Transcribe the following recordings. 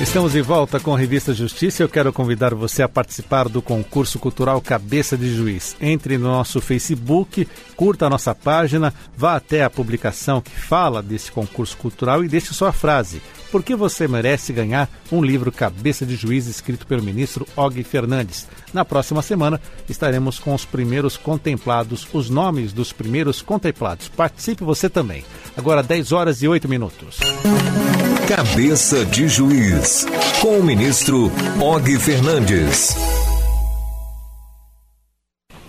Estamos de volta com a Revista Justiça. Eu quero convidar você a participar do concurso cultural Cabeça de Juiz. Entre no nosso Facebook, curta a nossa página, vá até a publicação que fala desse concurso cultural e deixe sua frase. Por que você merece ganhar um livro Cabeça de Juiz escrito pelo ministro Og Fernandes? Na próxima semana estaremos com os primeiros contemplados, os nomes dos primeiros contemplados. Participe você também. Agora 10 horas e 8 minutos. Cabeça de Juiz, com o ministro Og Fernandes.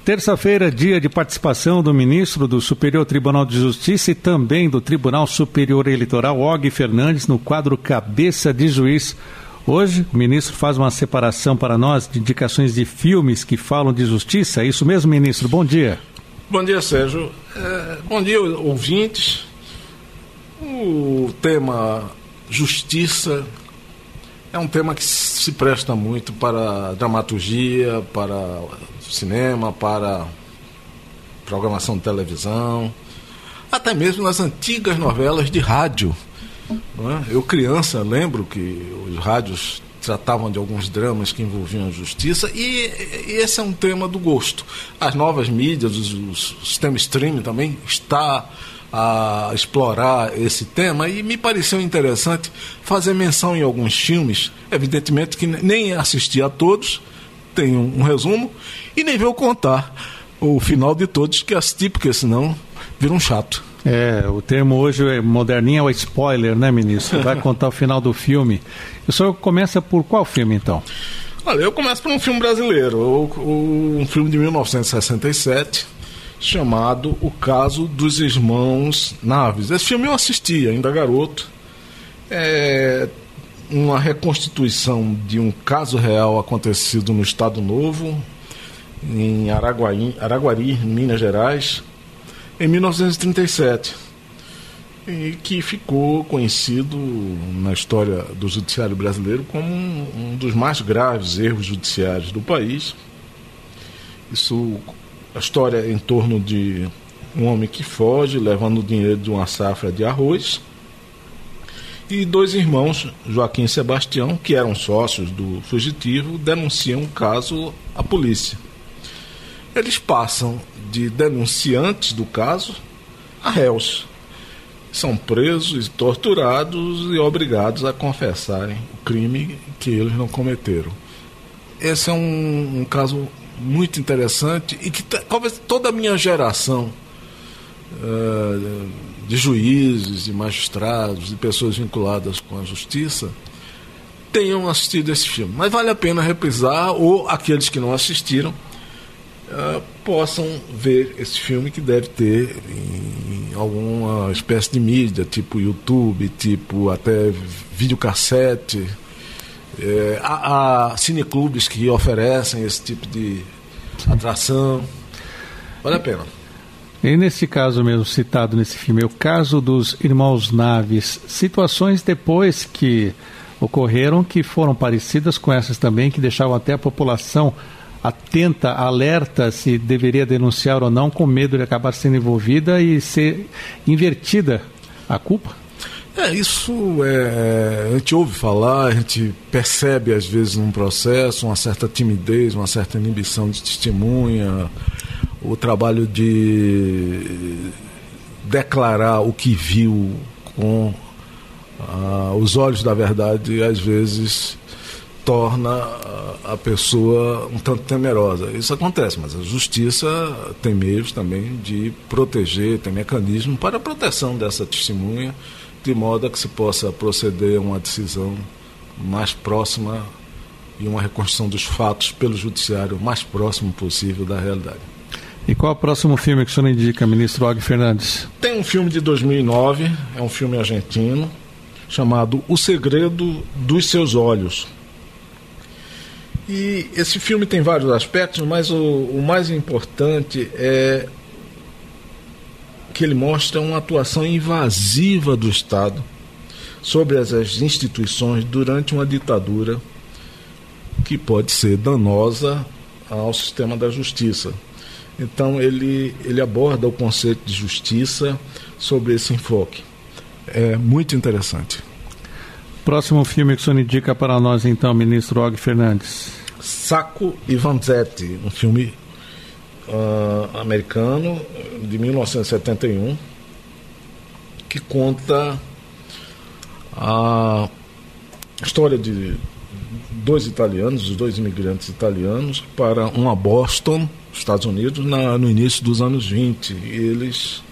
Terça-feira, dia de participação do ministro do Superior Tribunal de Justiça e também do Tribunal Superior Eleitoral, Og Fernandes, no quadro Cabeça de Juiz. Hoje, o ministro faz uma separação para nós de indicações de filmes que falam de justiça. É isso mesmo, ministro? Bom dia. Bom dia, Sérgio. É, bom dia, ouvintes. O tema justiça é um tema que se presta muito para dramaturgia, para cinema, para programação de televisão, até mesmo nas antigas novelas de rádio. É? Eu, criança, lembro que os rádios tratavam de alguns dramas que envolviam a justiça e, e esse é um tema do gosto. As novas mídias, o sistema streaming também está a explorar esse tema e me pareceu interessante fazer menção em alguns filmes, evidentemente que nem assisti a todos, um, um resumo, e nem vou contar o final de todos que assisti, porque senão vira um chato. É, o termo hoje é moderninho é o spoiler, né, ministro? Vai contar o final do filme. O senhor começa por qual filme, então? Olha, eu começo por um filme brasileiro, um filme de 1967, chamado O Caso dos Irmãos Naves. Esse filme eu assisti ainda garoto. É uma reconstituição de um caso real acontecido no Estado Novo, em Araguari, Araguari Minas Gerais, em 1937. E que ficou conhecido na história do judiciário brasileiro como um, dos mais graves erros judiciários do país. Isso a história é em torno de um homem que foge levando o dinheiro de uma safra de arroz e dois irmãos, Joaquim e Sebastião, que eram sócios do fugitivo, denunciam o caso à polícia. Eles passam de denunciantes do caso a réus. São presos e torturados e obrigados a confessarem o crime que eles não cometeram. Esse é um, um caso muito interessante e que talvez toda a minha geração uh, de juízes, de magistrados, de pessoas vinculadas com a justiça tenham assistido esse filme. Mas vale a pena reprisar ou aqueles que não assistiram uh, possam ver esse filme que deve ter em alguma espécie de mídia, tipo YouTube, tipo até videocassete é, há, há cineclubes que oferecem esse tipo de atração. Vale a pena. E nesse caso mesmo citado nesse filme, é o caso dos irmãos Naves, situações depois que ocorreram que foram parecidas com essas também, que deixavam até a população atenta, alerta se deveria denunciar ou não, com medo de acabar sendo envolvida e ser invertida a culpa? É, isso é, a gente ouve falar, a gente percebe às vezes num processo uma certa timidez, uma certa inibição de testemunha, o trabalho de declarar o que viu com ah, os olhos da verdade, às vezes torna a pessoa um tanto temerosa. Isso acontece, mas a justiça tem meios também de proteger, tem mecanismo para a proteção dessa testemunha de modo a que se possa proceder a uma decisão mais próxima e uma reconstrução dos fatos pelo judiciário mais próximo possível da realidade. E qual é o próximo filme que o senhor indica, ministro Og Fernandes? Tem um filme de 2009, é um filme argentino, chamado O Segredo dos Seus Olhos. E esse filme tem vários aspectos, mas o, o mais importante é que ele mostra uma atuação invasiva do Estado sobre as, as instituições durante uma ditadura que pode ser danosa ao sistema da justiça. Então ele, ele aborda o conceito de justiça sobre esse enfoque. É muito interessante. Próximo filme que o senhor indica para nós, então, ministro Og Fernandes? Saco e Vanzetti, um filme uh, americano de 1971 que conta a história de dois italianos, os dois imigrantes italianos, para uma Boston, Estados Unidos, na, no início dos anos 20. Eles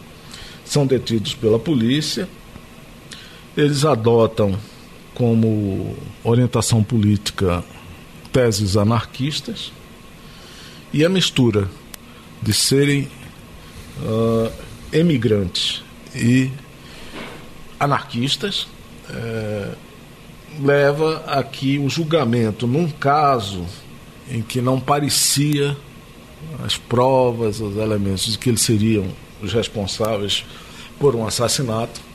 são detidos pela polícia, eles adotam como orientação política teses anarquistas e a mistura de serem uh, emigrantes e anarquistas uh, leva a que o julgamento, num caso em que não parecia as provas, os elementos de que eles seriam os responsáveis por um assassinato,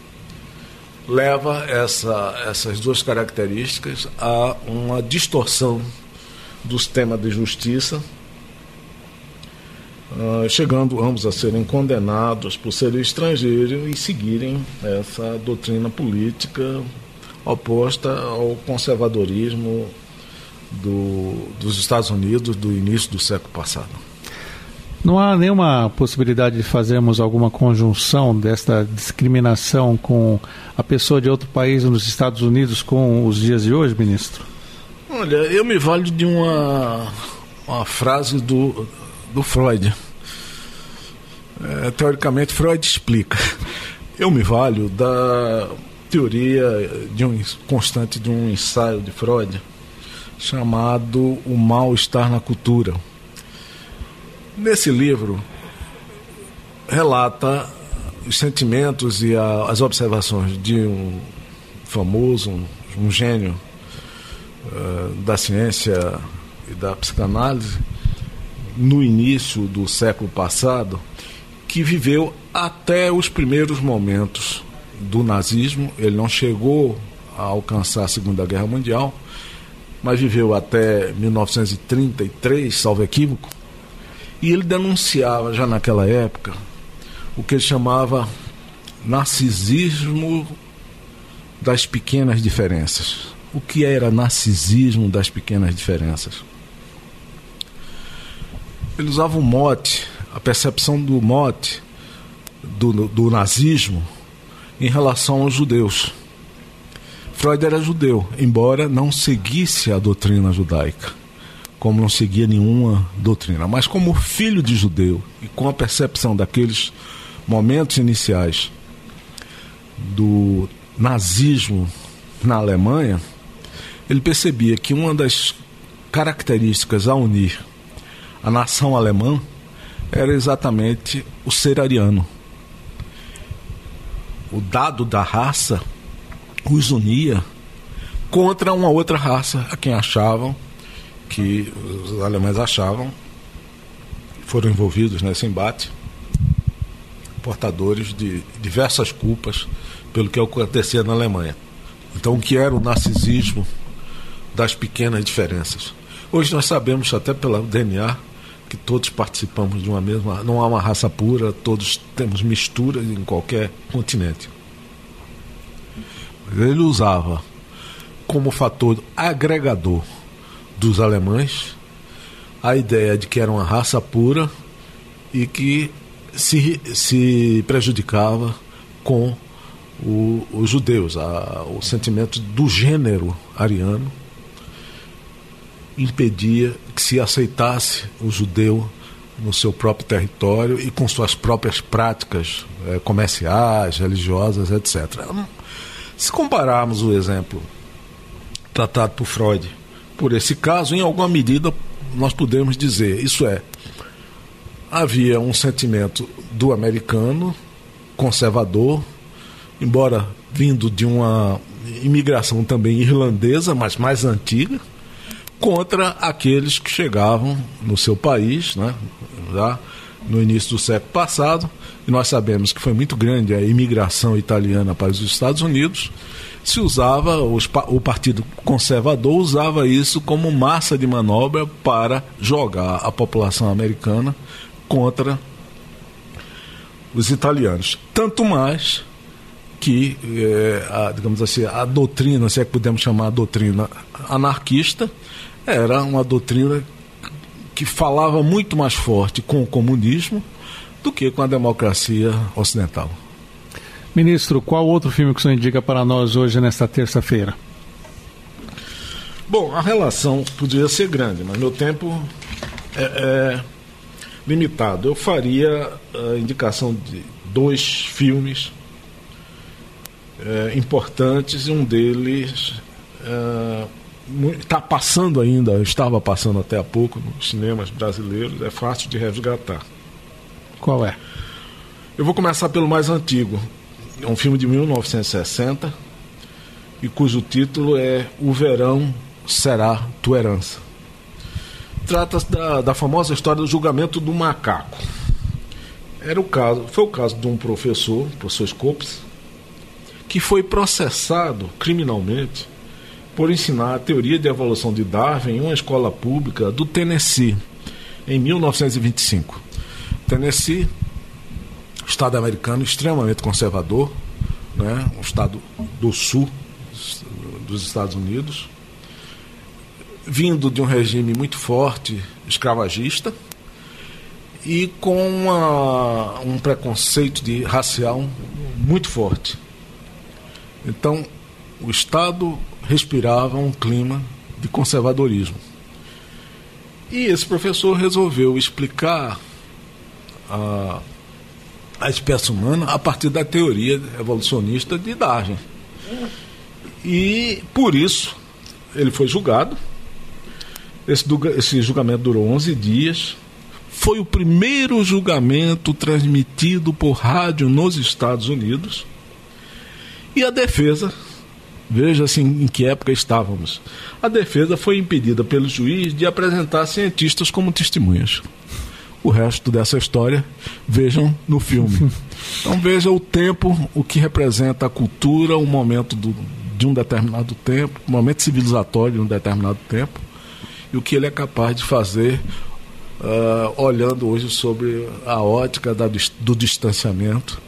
leva essa, essas duas características a uma distorção do sistema de justiça, uh, chegando ambos a serem condenados por serem estrangeiros e seguirem essa doutrina política oposta ao conservadorismo do, dos Estados Unidos do início do século passado. Não há nenhuma possibilidade de fazermos alguma conjunção desta discriminação com a pessoa de outro país nos Estados Unidos com os dias de hoje, ministro? Olha, eu me valho de uma, uma frase do, do Freud. É, teoricamente, Freud explica. Eu me valho da teoria de um constante de um ensaio de Freud chamado O Mal-Estar na Cultura. Nesse livro relata os sentimentos e a, as observações de um famoso, um, um gênio uh, da ciência e da psicanálise no início do século passado, que viveu até os primeiros momentos do nazismo, ele não chegou a alcançar a Segunda Guerra Mundial, mas viveu até 1933, salvo equívoco, e ele denunciava já naquela época o que ele chamava narcisismo das pequenas diferenças. O que era narcisismo das pequenas diferenças? Ele usava o mote, a percepção do mote do, do nazismo em relação aos judeus. Freud era judeu, embora não seguisse a doutrina judaica, como não seguia nenhuma doutrina, mas como filho de judeu e com a percepção daqueles momentos iniciais do nazismo na Alemanha, ele percebia que uma das características a unir a nação alemã era exatamente o ser ariano. O dado da raça os unia contra uma outra raça a quem achavam que os alemães achavam foram envolvidos nesse embate portadores de diversas culpas pelo que acontecia na Alemanha. Então, o que era o narcisismo das pequenas diferenças? Hoje nós sabemos até pelo DNA que todos participamos de uma mesma. Não há uma raça pura, todos temos misturas em qualquer continente. Ele usava como fator agregador dos alemães a ideia de que era uma raça pura e que se, se prejudicava com o, os judeus, a, o sentimento do gênero ariano impedia que se aceitasse o judeu no seu próprio território e com suas próprias práticas é, comerciais, religiosas, etc. Se compararmos o exemplo tratado por Freud por esse caso, em alguma medida nós podemos dizer, isso é, havia um sentimento do americano conservador, embora vindo de uma imigração também irlandesa, mas mais antiga, contra aqueles que chegavam no seu país, né, já no início do século passado, e nós sabemos que foi muito grande a imigração italiana para os Estados Unidos, se usava, os, o Partido Conservador usava isso como massa de manobra para jogar a população americana contra os italianos. Tanto mais que, é, a, digamos assim, a doutrina, se é que podemos chamar a doutrina anarquista, era uma doutrina que falava muito mais forte com o comunismo do que com a democracia ocidental. Ministro, qual outro filme que o senhor indica para nós hoje, nesta terça-feira? Bom, a relação podia ser grande, mas meu tempo é, é limitado. Eu faria a indicação de dois filmes é, importantes e um deles está é, passando ainda, estava passando até há pouco nos cinemas brasileiros, é fácil de resgatar. Qual é? Eu vou começar pelo mais antigo. É um filme de 1960 e cujo título é O Verão Será Tua Herança. Trata-se da, da famosa história do julgamento do macaco. Era o caso, foi o caso de um professor, professor Scopes, que foi processado criminalmente por ensinar a teoria de evolução de Darwin em uma escola pública do Tennessee, em 1925. Tennessee, estado americano extremamente conservador, né, um estado do sul dos Estados Unidos, vindo de um regime muito forte escravagista e com uma, um preconceito de racial muito forte. Então, o Estado respirava um clima de conservadorismo. E esse professor resolveu explicar a, a espécie humana a partir da teoria evolucionista de Darwin. E, por isso, ele foi julgado esse, esse julgamento durou 11 dias. Foi o primeiro julgamento transmitido por rádio nos Estados Unidos. E a defesa, veja assim em que época estávamos. A defesa foi impedida pelo juiz de apresentar cientistas como testemunhas. O resto dessa história vejam no filme. Então veja o tempo, o que representa a cultura, o momento do, de um determinado tempo, o momento civilizatório de um determinado tempo e o que ele é capaz de fazer uh, olhando hoje sobre a ótica da, do distanciamento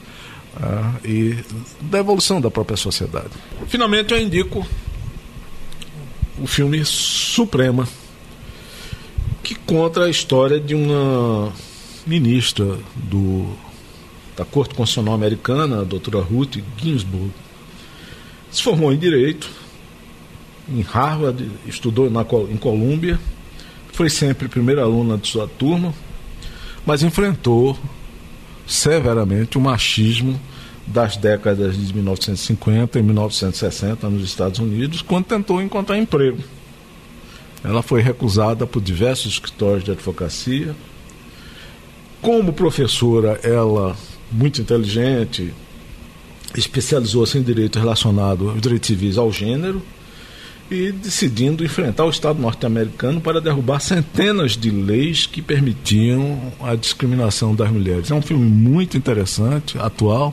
uh, e da evolução da própria sociedade. Finalmente, eu indico o filme Suprema, que conta a história de uma ministra do, da Corte Constitucional Americana, a doutora Ruth Ginsburg. Se formou em Direito, em Harvard, estudou na, em Colômbia, foi sempre primeira aluna de sua turma, mas enfrentou severamente o machismo das décadas de 1950 e 1960 nos Estados Unidos, quando tentou encontrar emprego. Ela foi recusada por diversos escritórios de advocacia. Como professora, ela, muito inteligente, especializou-se em direito relacionado aos direitos civis ao gênero e decidindo enfrentar o Estado norte-americano para derrubar centenas de leis que permitiam a discriminação das mulheres. É um filme muito interessante, atual.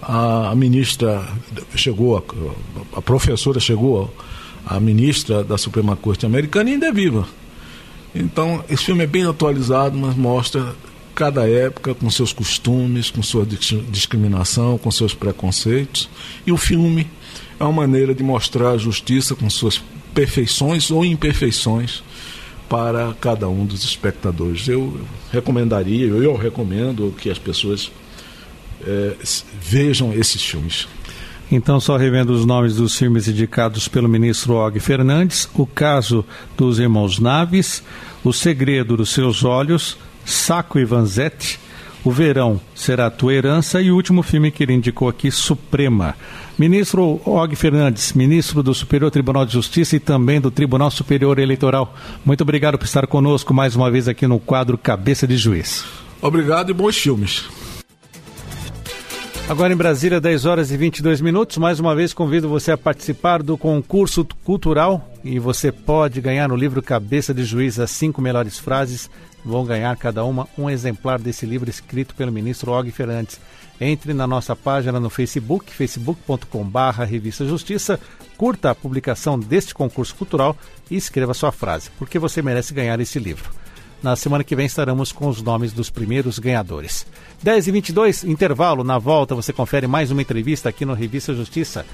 A, ministra chegou, a, a professora chegou, a ministra da Suprema Corte americana ainda é viva. Então, esse filme é bem atualizado, mas mostra cada época com seus costumes, com sua discriminação, com seus preconceitos. E o filme é uma maneira de mostrar a justiça com suas perfeições ou imperfeições para cada um dos espectadores. Eu recomendaria, eu recomendo que as pessoas é, vejam esses filmes. Então, só revendo os nomes dos filmes indicados pelo ministro Og Fernandes: O Caso dos Irmãos Naves, O Segredo dos Seus Olhos, Saco e Vanzetti, O Verão Será Tua Herança e o último filme que ele indicou aqui, Suprema. Ministro Og Fernandes, ministro do Superior Tribunal de Justiça e também do Tribunal Superior Eleitoral, muito obrigado por estar conosco mais uma vez aqui no quadro Cabeça de Juiz. Obrigado e bons filmes. Agora em Brasília, 10 horas e 22 minutos. Mais uma vez convido você a participar do concurso cultural e você pode ganhar no livro Cabeça de Juiz as cinco melhores frases. Vão ganhar cada uma um exemplar desse livro escrito pelo ministro Og Fernandes. Entre na nossa página no Facebook, facebook.com.br Revista Justiça, curta a publicação deste concurso cultural e escreva sua frase, porque você merece ganhar esse livro. Na semana que vem estaremos com os nomes dos primeiros ganhadores. 10 e 22 intervalo. Na volta você confere mais uma entrevista aqui no Revista Justiça.